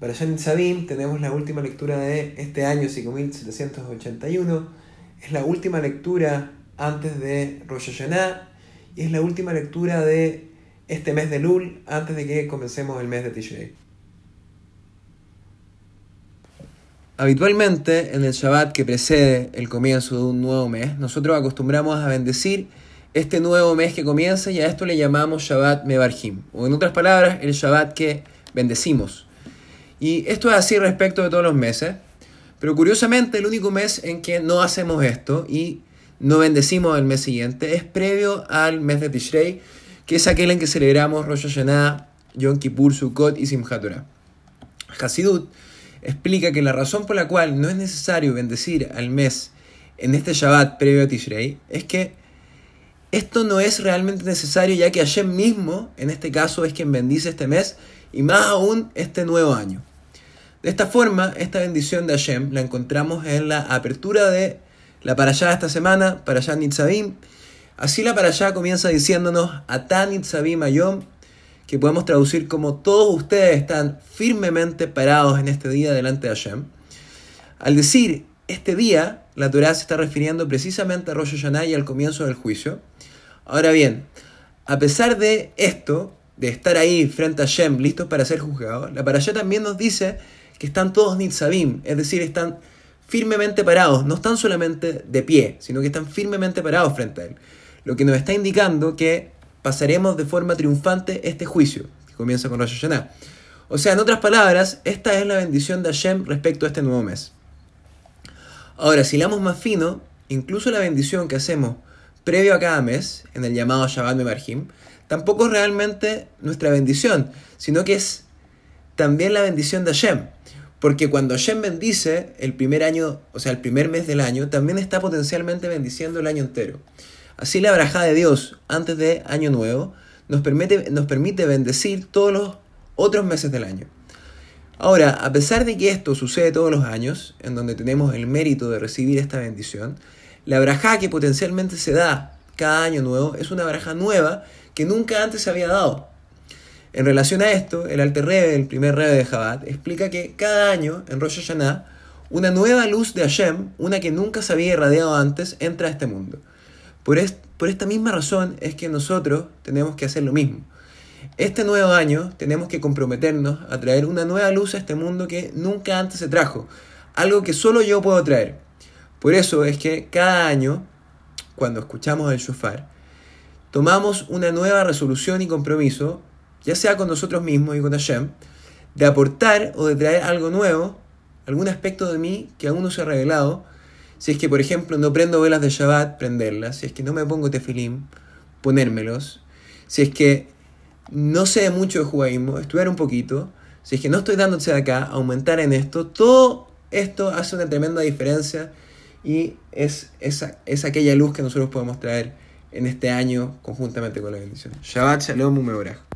En Sabim tenemos la última lectura de este año 5781. Es la última lectura antes de Rosh Hashanah y es la última lectura de este mes de Lul antes de que comencemos el mes de Tishrei. Habitualmente en el Shabbat que precede el comienzo de un nuevo mes, nosotros acostumbramos a bendecir este nuevo mes que comienza y a esto le llamamos Shabbat Mebarhim, o en otras palabras, el Shabbat que bendecimos. Y esto es así respecto de todos los meses, pero curiosamente el único mes en que no hacemos esto y no bendecimos el mes siguiente es previo al mes de Tishrei, que es aquel en que celebramos Rosh Hashanah, Yom Kippur, Sukkot y Simchat Torah. Hasidut explica que la razón por la cual no es necesario bendecir al mes en este Shabbat previo a Tishrei es que esto no es realmente necesario ya que Hashem mismo, en este caso, es quien bendice este mes y más aún este nuevo año. De esta forma, esta bendición de Hashem la encontramos en la apertura de la parashá de esta semana, parashá Nitzavim. Así la parashá comienza diciéndonos Atan Nitzavim Ayom, que podemos traducir como todos ustedes están firmemente parados en este día delante de Hashem. Al decir este día, la Torah se está refiriendo precisamente a Rosh Hashanah y al comienzo del juicio. Ahora bien, a pesar de esto, de estar ahí frente a Hashem, listos para ser juzgados, la parashá también nos dice que están todos nitzavim, es decir, están firmemente parados, no están solamente de pie, sino que están firmemente parados frente a él. Lo que nos está indicando que pasaremos de forma triunfante este juicio, que comienza con Rosh Hashanah. O sea, en otras palabras, esta es la bendición de Hashem respecto a este nuevo mes. Ahora, si leamos más fino, incluso la bendición que hacemos previo a cada mes, en el llamado Shabbat Mebarhim, tampoco es realmente nuestra bendición, sino que es también la bendición de Hashem. Porque cuando Hashem bendice el primer año, o sea, el primer mes del año, también está potencialmente bendiciendo el año entero. Así la braja de Dios antes de Año Nuevo nos permite, nos permite bendecir todos los otros meses del año. Ahora, a pesar de que esto sucede todos los años, en donde tenemos el mérito de recibir esta bendición, la braja que potencialmente se da cada año nuevo es una braja nueva que nunca antes se había dado. En relación a esto, el Alter Rebbe, el primer Rebbe de Jabat, explica que cada año en Rosh Hashanah, una nueva luz de Hashem, una que nunca se había irradiado antes, entra a este mundo. Por, por esta misma razón es que nosotros tenemos que hacer lo mismo. Este nuevo año tenemos que comprometernos a traer una nueva luz a este mundo que nunca antes se trajo, algo que solo yo puedo traer. Por eso es que cada año, cuando escuchamos el shofar, tomamos una nueva resolución y compromiso ya sea con nosotros mismos y con Hashem, de aportar o de traer algo nuevo, algún aspecto de mí que aún no se ha revelado. Si es que, por ejemplo, no prendo velas de Shabbat, prenderlas. Si es que no me pongo tefilim, ponérmelos. Si es que no sé mucho de judaísmo, estudiar un poquito. Si es que no estoy dándose de acá, aumentar en esto. Todo esto hace una tremenda diferencia y es, esa, es aquella luz que nosotros podemos traer en este año conjuntamente con la bendición. Shabbat Shalom Umeorah.